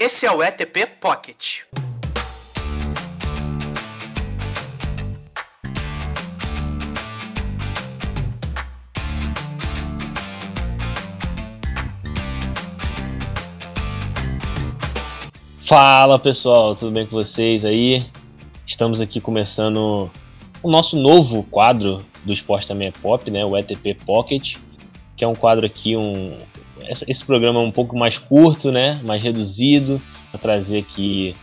Esse é o ETP Pocket. Fala pessoal, tudo bem com vocês aí? Estamos aqui começando o nosso novo quadro do Esporte Também é Pop, né? O ETP Pocket, que é um quadro aqui, um esse programa é um pouco mais curto, né? Mais reduzido, para trazer aqui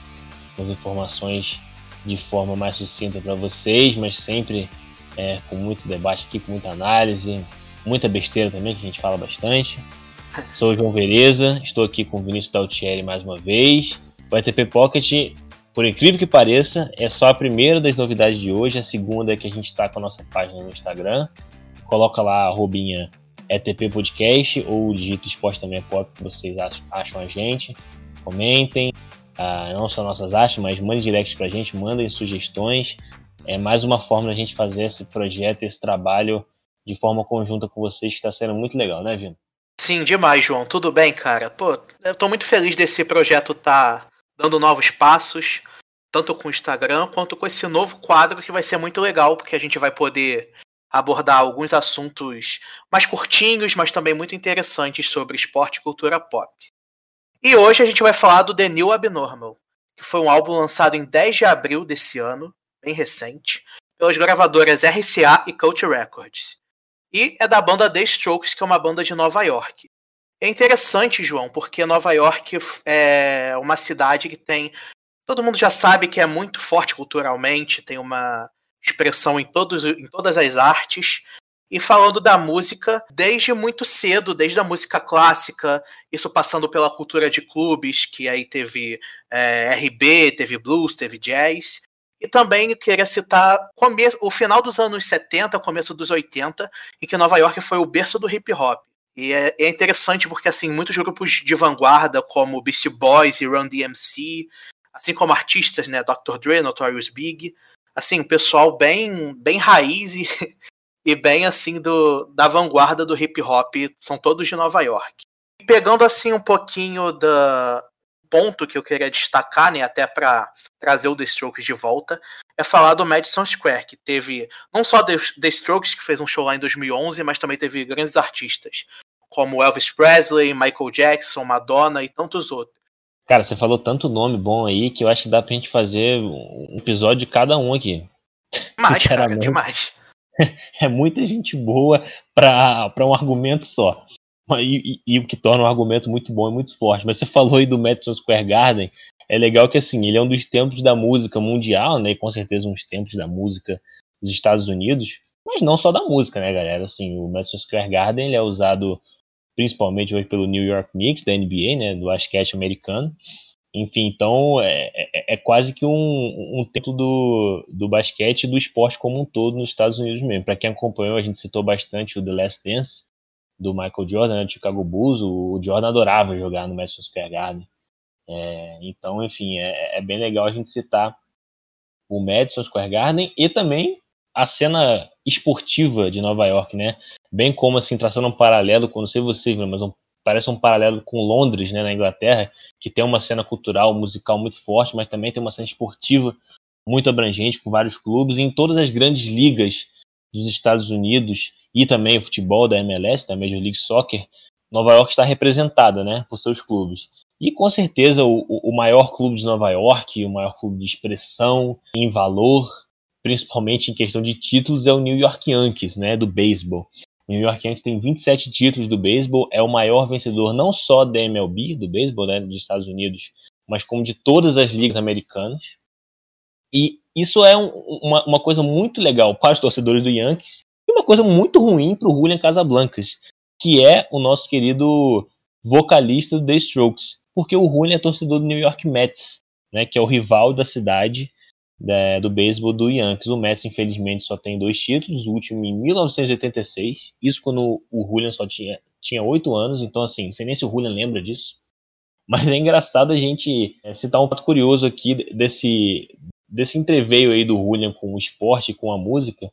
as informações de forma mais sucinta para vocês, mas sempre é, com muito debate aqui, com muita análise, muita besteira também, que a gente fala bastante. Sou o João Vereza, estou aqui com o Vinícius Daltieri mais uma vez. O ETP Pocket, por incrível que pareça, é só a primeira das novidades de hoje, a segunda é que a gente está com a nossa página no Instagram. Coloca lá a robinha ETP Podcast ou digita Esporte Também é Pop que vocês acham a gente. Comentem, ah, não só nossas achas, mas mandem direct pra gente, mandem sugestões. É mais uma forma da gente fazer esse projeto, esse trabalho de forma conjunta com vocês, que está sendo muito legal, né, Vino? Sim, demais, João. Tudo bem, cara? Pô, eu tô muito feliz desse projeto tá dando novos passos, tanto com o Instagram quanto com esse novo quadro que vai ser muito legal, porque a gente vai poder abordar alguns assuntos mais curtinhos, mas também muito interessantes sobre esporte e cultura pop. E hoje a gente vai falar do The New Abnormal, que foi um álbum lançado em 10 de abril desse ano, bem recente, pelas gravadoras RCA e Cult Records. E é da banda The Strokes, que é uma banda de Nova York. É interessante, João, porque Nova York é uma cidade que tem. Todo mundo já sabe que é muito forte culturalmente, tem uma expressão em, todos, em todas as artes. E falando da música desde muito cedo, desde a música clássica, isso passando pela cultura de clubes, que aí teve é, RB, teve blues, teve jazz. E também queria citar o final dos anos 70, começo dos 80, em que Nova York foi o berço do hip hop. E é, é, interessante porque, assim, muitos grupos de vanguarda, como Beastie Boys e Run DMC, assim como artistas, né, Dr. Dre, Notorious Big, assim, pessoal bem, bem raiz e, e bem, assim, do, da vanguarda do hip hop, são todos de Nova York. E pegando, assim, um pouquinho da ponto que eu queria destacar, né, até para trazer o The Strokes de volta, é falar do Madison Square, que teve não só The Strokes, que fez um show lá em 2011, mas também teve grandes artistas como Elvis Presley, Michael Jackson, Madonna e tantos outros. Cara, você falou tanto nome bom aí que eu acho que dá pra gente fazer um episódio de cada um aqui. Mais, cara, demais. É muita gente boa pra, pra um argumento só. E, e, e, o que torna um argumento muito bom e muito forte. Mas você falou aí do Madison Square Garden. É legal que assim, ele é um dos templos da música mundial, né? E com certeza um dos templos da música dos Estados Unidos. Mas não só da música, né, galera? Assim, o Madison Square Garden ele é usado principalmente hoje pelo New York Knicks, da NBA, né, do basquete americano. Enfim, então é, é, é quase que um, um tempo do, do basquete e do esporte como um todo nos Estados Unidos mesmo. Para quem acompanhou, a gente citou bastante o The Last Dance, do Michael Jordan, né, do Chicago Bulls. O, Jordan adorava jogar no Madison Square Garden. É, então, enfim, é, é bem legal a gente citar o Madison Square Garden e também a cena esportiva de Nova York, né? Bem como assim traçando um paralelo, não sei vocês, mas um, parece um paralelo com Londres, né, na Inglaterra, que tem uma cena cultural, musical muito forte, mas também tem uma cena esportiva muito abrangente com vários clubes e em todas as grandes ligas dos Estados Unidos e também o futebol da MLS, da Major League Soccer, Nova York está representada, né, por seus clubes. E com certeza o, o maior clube de Nova York, o maior clube de expressão em valor principalmente em questão de títulos, é o New York Yankees, né, do beisebol. O New York Yankees tem 27 títulos do beisebol, é o maior vencedor não só da MLB, do beisebol, né, dos Estados Unidos, mas como de todas as ligas americanas. E isso é um, uma, uma, coisa muito legal para os torcedores do Yankees e uma coisa muito ruim para o Julian Casablancas, que é o nosso querido vocalista do The Strokes, porque o Julian é torcedor do New York Mets, né, que é o rival da cidade da, do beisebol do Yankees. O Mets, infelizmente, só tem dois títulos, o último em 1986, isso quando o Julian só tinha tinha oito anos, então assim, não sei nem se o Julian lembra disso. Mas é engraçado a gente é, citar um fato curioso aqui desse, desse entreveio aí do Julian com o esporte com a música,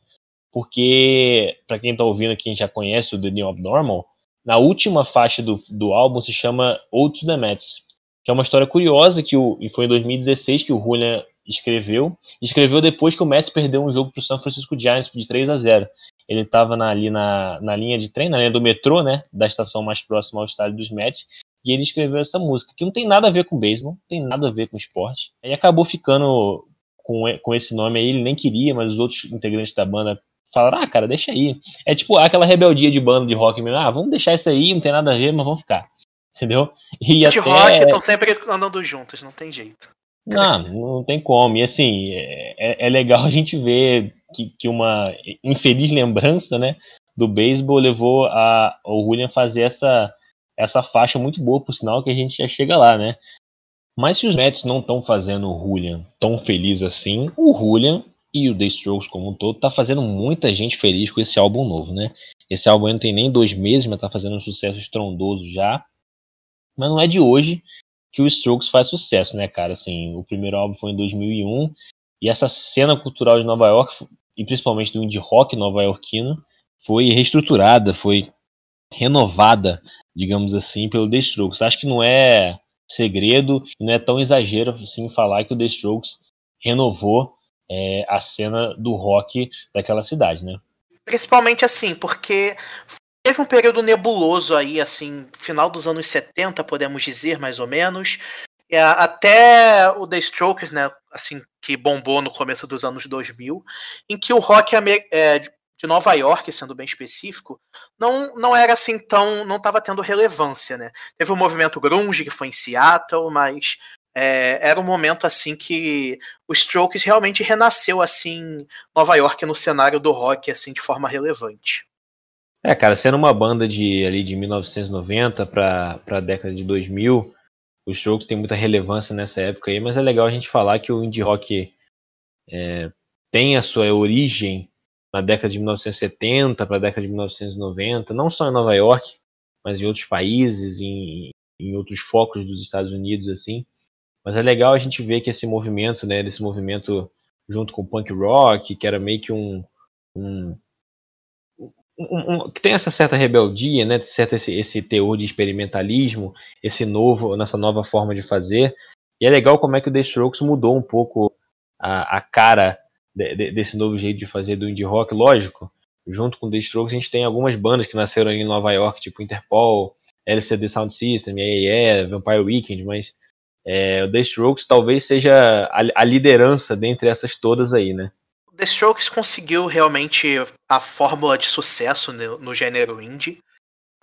porque, para quem está ouvindo aqui, já conhece o The New Abnormal, na última faixa do, do álbum se chama Ode to the Mets, que é uma história curiosa que o, e foi em 2016 que o Julian escreveu. Escreveu depois que o Mets perdeu um jogo para o San Francisco Giants de 3 a 0. Ele estava ali na, na linha de trem, na linha do metrô, né, da estação mais próxima ao estádio dos Mets, e ele escreveu essa música, que não tem nada a ver com beisebol, não tem nada a ver com esporte. Aí acabou ficando com, com esse nome aí, ele nem queria, mas os outros integrantes da banda falaram, ah, cara, deixa aí. É tipo aquela rebeldia de banda de rock mesmo, ah, vamos deixar isso aí, não tem nada a ver, mas vamos ficar. Entendeu? E de até... rock estão sempre andando juntos, não tem jeito. Não, não tem como. E assim, é, é legal a gente ver que, que uma infeliz lembrança, né, do beisebol levou a, o William fazer essa, essa faixa muito boa, por sinal, que a gente já chega lá, né? Mas se os Mets não estão fazendo o Julian tão feliz assim, o Julian e o The Strokes como um todo tá fazendo muita gente feliz com esse álbum novo, né? Esse álbum não tem nem dois meses, mas tá fazendo um sucesso estrondoso já. Mas não é de hoje que o Strokes faz sucesso, né, cara? Assim, o primeiro álbum foi em 2001 e essa cena cultural de Nova York, e principalmente do indie rock nova-iorquino, foi reestruturada, foi renovada, digamos assim, pelo The Strokes. Acho que não é segredo, não é tão exagero assim falar que o The Strokes renovou é, a cena do rock daquela cidade, né? Principalmente assim, porque teve um período nebuloso aí, assim, final dos anos 70, podemos dizer, mais ou menos. É, até o The Strokes, né, assim, que bombou no começo dos anos 2000, em que o rock é, de Nova York, sendo bem específico, não, não era assim tão. não estava tendo relevância, né? Teve o um movimento grunge que foi em Seattle, mas é, era um momento assim que o Strokes realmente renasceu assim Nova York no cenário do rock assim de forma relevante. É, cara, sendo uma banda de ali de 1990 para a década de 2000, o Strokes tem muita relevância nessa época aí, mas é legal a gente falar que o indie rock é, tem a sua origem na década de 1970 para a década de 1990, não só em Nova York, mas em outros países, em, em outros focos dos Estados Unidos, assim. Mas é legal a gente ver que esse movimento, né, desse movimento junto com o punk rock, que era meio que um, um, um, um tem essa certa rebeldia, né, certo esse, esse teor de experimentalismo, esse novo, nessa nova forma de fazer. E é legal como é que o The Strokes mudou um pouco a, a cara de, de, desse novo jeito de fazer do indie rock, lógico. Junto com The Strokes, a gente tem algumas bandas que nasceram em Nova York, tipo Interpol, LCD Sound System, yeah, Vampire Weekend, mas é, o The Strokes talvez seja a, a, liderança dentre essas todas aí, né? The Strokes conseguiu realmente a fórmula de sucesso no, no gênero indie,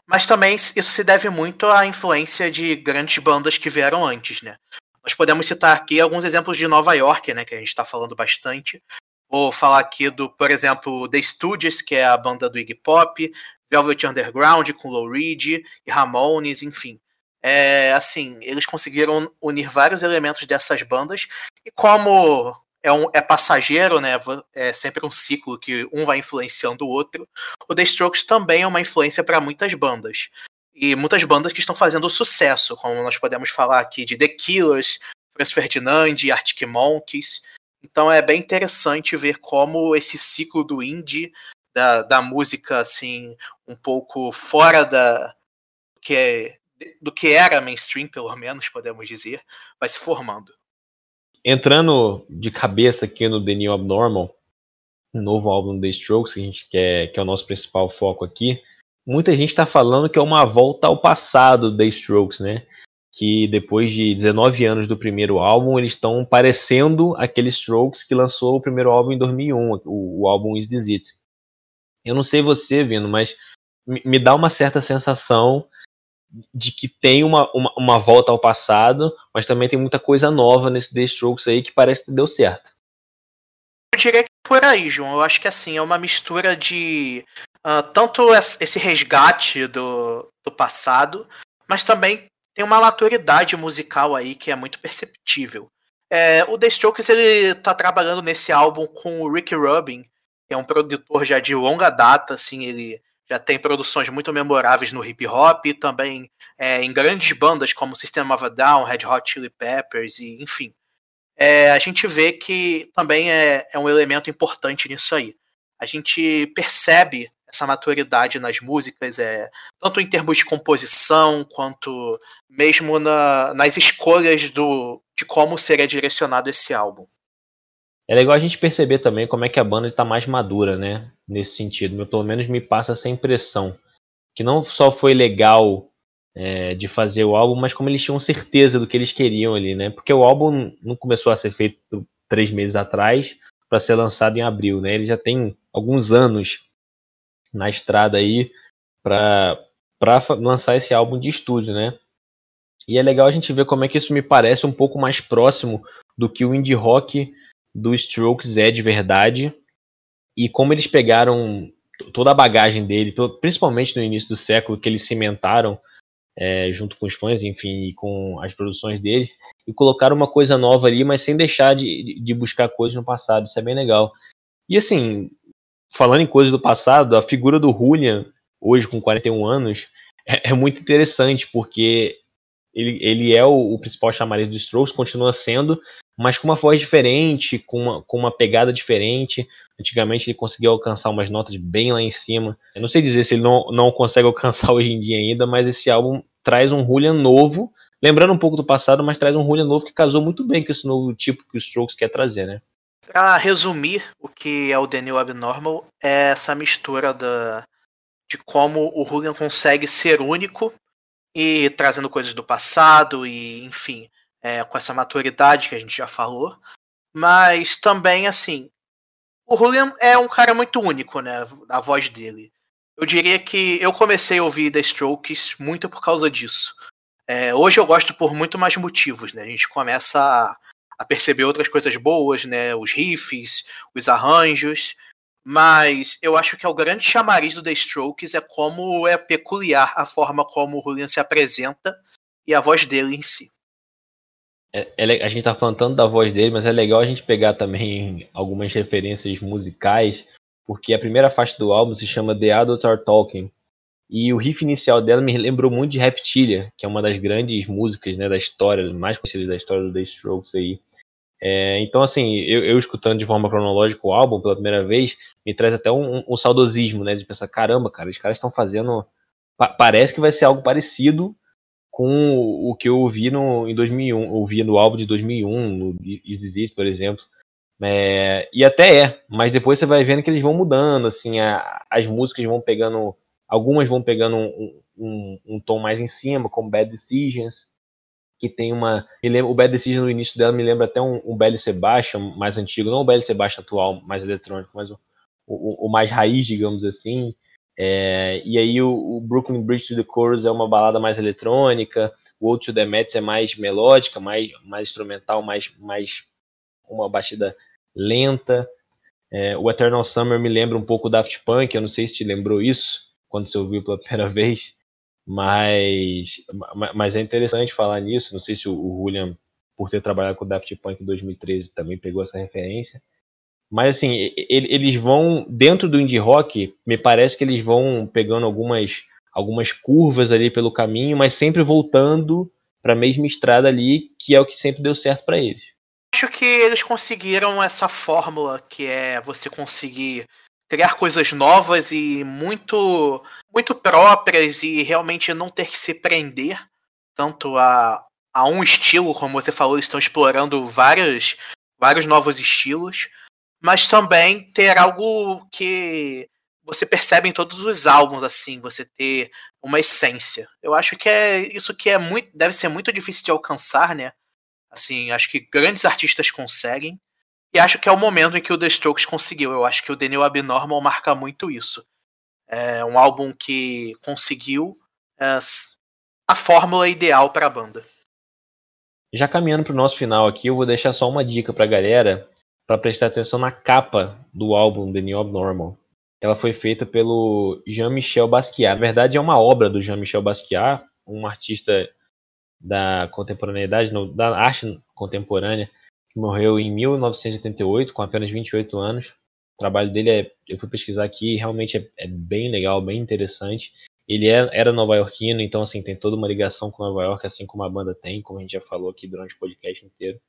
mas também isso se deve muito à influência de grandes bandas que vieram antes, né? Nós podemos citar aqui alguns exemplos de Nova York, né, que a gente está falando bastante. Vou falar aqui do, por exemplo, The Stooges, que é a banda do Iggy Pop, Velvet Underground com Lou Reed e Ramones, enfim. É, assim, eles conseguiram unir vários elementos dessas bandas e como é, um, é passageiro, né? É sempre um ciclo que um vai influenciando o outro. O The Strokes também é uma influência para muitas bandas e muitas bandas que estão fazendo sucesso, como nós podemos falar aqui de The Killers, Franz Ferdinand, Arctic Monkeys. Então é bem interessante ver como esse ciclo do indie, da, da música assim, um pouco fora da que é, do que era mainstream, pelo menos podemos dizer, vai se formando. Entrando de cabeça aqui no The New Abnormal, novo álbum The Strokes, que a gente quer, que é o nosso principal foco aqui, muita gente está falando que é uma volta ao passado da Strokes, né? Que depois de 19 anos do primeiro álbum, eles estão parecendo aqueles Strokes que lançou o primeiro álbum em 2001, o, o álbum Is This It. Eu não sei você, Vino, mas me dá uma certa sensação de que tem uma, uma, uma, volta ao passado, mas também tem muita coisa nova nesse The Strokes aí que parece que deu certo. Eu diria que por aí, João. Eu acho que assim, é uma mistura de Uh, tanto esse resgate do, do passado, mas também tem uma maturidade musical aí que é muito perceptível. É, o The Strokes ele tá trabalhando nesse álbum com o Rick Rubin, que é um produtor já de longa data, assim, ele já tem produções muito memoráveis no hip hop e também é, em grandes bandas como System of a Down, Red Hot Chili Peppers e enfim. É, a gente vê que também é, é um elemento importante nisso aí. A gente percebe essa maturidade nas músicas, é, tanto em termos de composição, quanto mesmo na, nas escolhas do, de como seria direcionado esse álbum. É legal a gente perceber também como é que a banda está mais madura, né? Nesse sentido. Pelo menos me passa essa impressão. Que não só foi legal é, de fazer o álbum, mas como eles tinham certeza do que eles queriam ali, né? Porque o álbum não começou a ser feito três meses atrás para ser lançado em abril, né? Ele já tem alguns anos na estrada aí para lançar esse álbum de estúdio, né? E é legal a gente ver como é que isso me parece um pouco mais próximo do que o indie rock do Strokes é de verdade e como eles pegaram toda a bagagem dele, principalmente no início do século, que eles cimentaram é, junto com os fãs, enfim, e com as produções deles, e colocaram uma coisa nova ali, mas sem deixar de, de buscar coisas no passado. Isso é bem legal. E assim, falando em coisas do passado, a figura do Julian, hoje com 41 anos, é, é muito interessante, porque ele, ele é o, o principal chamariz dos Strokes, continua sendo, mas com uma voz diferente, com uma, com uma pegada diferente. Antigamente ele conseguia alcançar umas notas bem lá em cima. Eu não sei dizer se ele não, não consegue alcançar hoje em dia ainda, mas esse álbum traz um Julian novo, lembrando um pouco do passado, mas traz um Julian novo que casou muito bem com esse novo tipo que o Strokes quer trazer, né? Pra resumir o que é o Daniel Abnormal, é essa mistura da, de como o Julian consegue ser único e trazendo coisas do passado e, enfim, é, com essa maturidade que a gente já falou. Mas também, assim, o Julian é um cara muito único, né? A voz dele. Eu diria que eu comecei a ouvir The Strokes muito por causa disso. É, hoje eu gosto por muito mais motivos, né? A gente começa a, a perceber outras coisas boas, né? Os riffs, os arranjos. Mas eu acho que é o grande chamariz do The Strokes é como é peculiar a forma como o Julian se apresenta e a voz dele em si. É, é, a gente tá falando tanto da voz dele, mas é legal a gente pegar também algumas referências musicais, porque a primeira faixa do álbum se chama The Adults Are Talking, e o riff inicial dela me lembrou muito de Reptilia, que é uma das grandes músicas né, da história, mais conhecidas da história do The Strokes aí. É, então, assim, eu, eu, escutando de forma cronológica o álbum pela primeira vez, me traz até um, um saudosismo, né? De pensar, caramba, cara, os caras estão fazendo. Pa parece que vai ser algo parecido com o que eu ouvi no, em 2001, ouvi no álbum de 2001, no Is It, por exemplo. É, e até é, mas depois você vai vendo que eles vão mudando, assim, a, as músicas vão pegando, algumas vão pegando um, um, um, tom mais em cima, como Bad Decisions, que tem uma, o Bad Decisions no início dela me lembra até um, um Belle Sebastian mais antigo, não o Belle Sebastian atual, mais eletrônico, mas o, o, o mais raiz, digamos assim. É, e aí o, o, Brooklyn Bridge to the Chorus é uma balada mais eletrônica, o Old to the Mets é mais melódica, mais, mais instrumental, mais, mais uma batida lenta. É, o Eternal Summer me lembra um pouco Daft Punk, eu não sei se te lembrou isso quando você ouviu pela primeira vez, mas, mas é interessante falar nisso. Não sei se o, o por ter trabalhado com o Daft Punk em 2013, também pegou essa referência. Mas assim, eles vão dentro do indie rock, me parece que eles vão pegando algumas algumas curvas ali pelo caminho, mas sempre voltando para a mesma estrada ali, que é o que sempre deu certo para eles. Acho que eles conseguiram essa fórmula que é você conseguir criar coisas novas e muito muito próprias e realmente não ter que se prender tanto a, a um estilo, como você falou, eles estão explorando vários, vários novos estilos mas também ter algo que você percebe em todos os álbuns, assim, você ter uma essência. Eu acho que é isso que é muito, deve ser muito difícil de alcançar, né? Assim, acho que grandes artistas conseguem. E acho que é o momento em que o The Strokes conseguiu. Eu acho que o Daniel Abnormal marca muito isso. É um álbum que conseguiu é, a fórmula ideal para a banda. Já caminhando para o nosso final aqui, eu vou deixar só uma dica para a galera para prestar atenção na capa do álbum The New Abnormal. Ela foi feita pelo Jean-Michel Basquiat. Na verdade, é uma obra do Jean-Michel Basquiat, um artista da contemporaneidade, da arte contemporânea, que morreu em 1988, com apenas 28 anos. O trabalho dele é, eu fui pesquisar aqui, realmente é, é bem legal, bem interessante. Ele é, era nova-iorquino, então assim tem toda uma ligação com Nova York, assim como a banda tem, como a gente já falou aqui durante o podcast inteiro.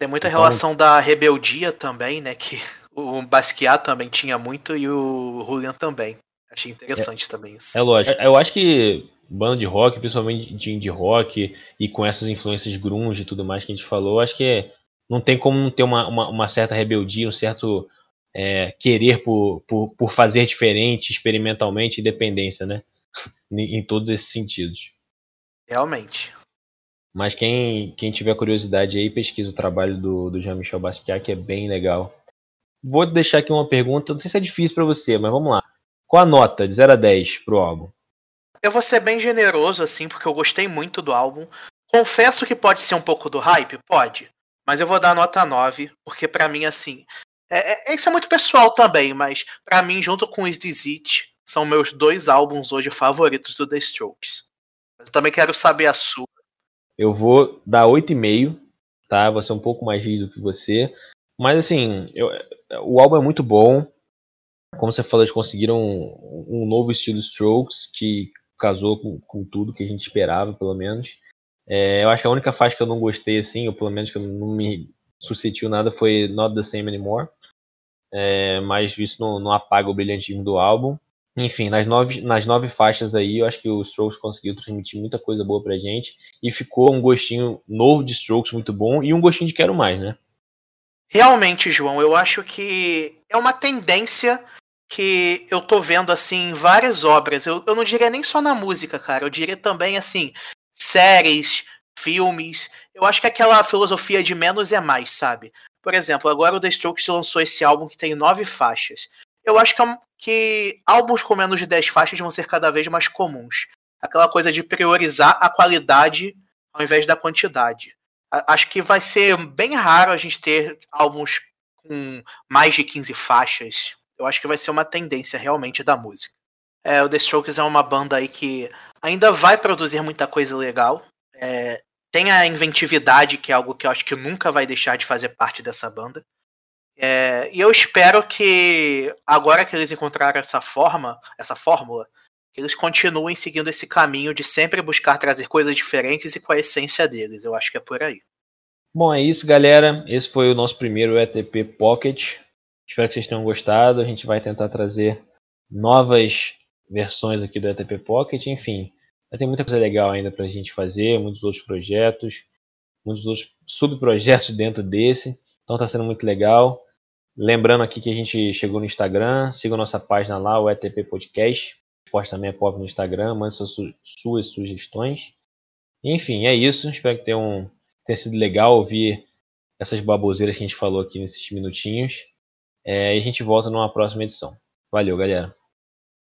Tem muita então, relação da rebeldia também, né? Que o Basquiat também tinha muito e o Julian também. Achei interessante é, também isso. É lógico. Eu acho que banda de rock, principalmente de indie rock, e com essas influências grunge e tudo mais que a gente falou, acho que não tem como não ter uma, uma, uma certa rebeldia, um certo é, querer por, por, por fazer diferente, experimentalmente, independência, né? em todos esses sentidos. Realmente. Mas quem, quem tiver curiosidade aí, pesquisa o trabalho do, do Jean-Michel Basquiat, que é bem legal. Vou deixar aqui uma pergunta, não sei se é difícil para você, mas vamos lá. Qual a nota de 0 a 10 pro álbum? Eu vou ser bem generoso, assim, porque eu gostei muito do álbum. Confesso que pode ser um pouco do hype, pode. Mas eu vou dar nota 9, porque para mim, assim. É, é, isso é muito pessoal também, mas para mim, junto com Is This It, são meus dois álbuns hoje favoritos do The Strokes. Mas eu também quero saber a sua. Eu vou dar 8,5, tá? Vou ser um pouco mais rígido que você. Mas assim, eu, o álbum é muito bom. Como você falou, eles conseguiram um, um novo estilo Strokes que casou com, com, tudo que a gente esperava, pelo menos. É, eu acho que a única faixa que eu não gostei, assim, ou pelo menos que não me suscitiu nada, foi Not the Same Anymore. É, mas isso não, não apaga o brilhantismo do álbum. Enfim, nas nove, nas nove faixas aí, eu acho que o Strokes conseguiu transmitir muita coisa boa pra gente. E ficou um gostinho novo de Strokes muito bom e um gostinho de quero mais, né? Realmente, João, eu acho que é uma tendência que eu tô vendo assim em várias obras. Eu, eu não diria nem só na música, cara. Eu diria também assim, séries, filmes. Eu acho que aquela filosofia de menos é mais, sabe? Por exemplo, agora o The Strokes lançou esse álbum que tem nove faixas eu acho que, é que álbuns com menos de 10 faixas vão ser cada vez mais comuns. Aquela coisa de priorizar a qualidade ao invés da quantidade. Acho que vai ser bem raro a gente ter álbuns com mais de 15 faixas. Eu acho que vai ser uma tendência realmente da música. É, o The Strokes é uma banda aí que ainda vai produzir muita coisa legal. É, tem a inventividade, que é algo que eu acho que nunca vai deixar de fazer parte dessa banda. É, e eu espero que agora que eles encontraram essa forma, essa fórmula, que eles continuem seguindo esse caminho de sempre buscar trazer coisas diferentes e com a essência deles. Eu acho que é por aí. Bom, é isso, galera. Esse foi o nosso primeiro ETP Pocket. Espero que vocês tenham gostado. A gente vai tentar trazer novas versões aqui do ETP Pocket. Enfim, ter muita coisa legal ainda para a gente fazer, muitos outros projetos, muitos outros subprojetos dentro desse. Então está sendo muito legal. Lembrando aqui que a gente chegou no Instagram, siga nossa página lá, o ETP Podcast. Posta também é pop no Instagram, mande suas, suas sugestões. Enfim, é isso. Espero que tenha, tenha sido legal ouvir essas baboseiras que a gente falou aqui nesses minutinhos. É, e a gente volta numa próxima edição. Valeu, galera.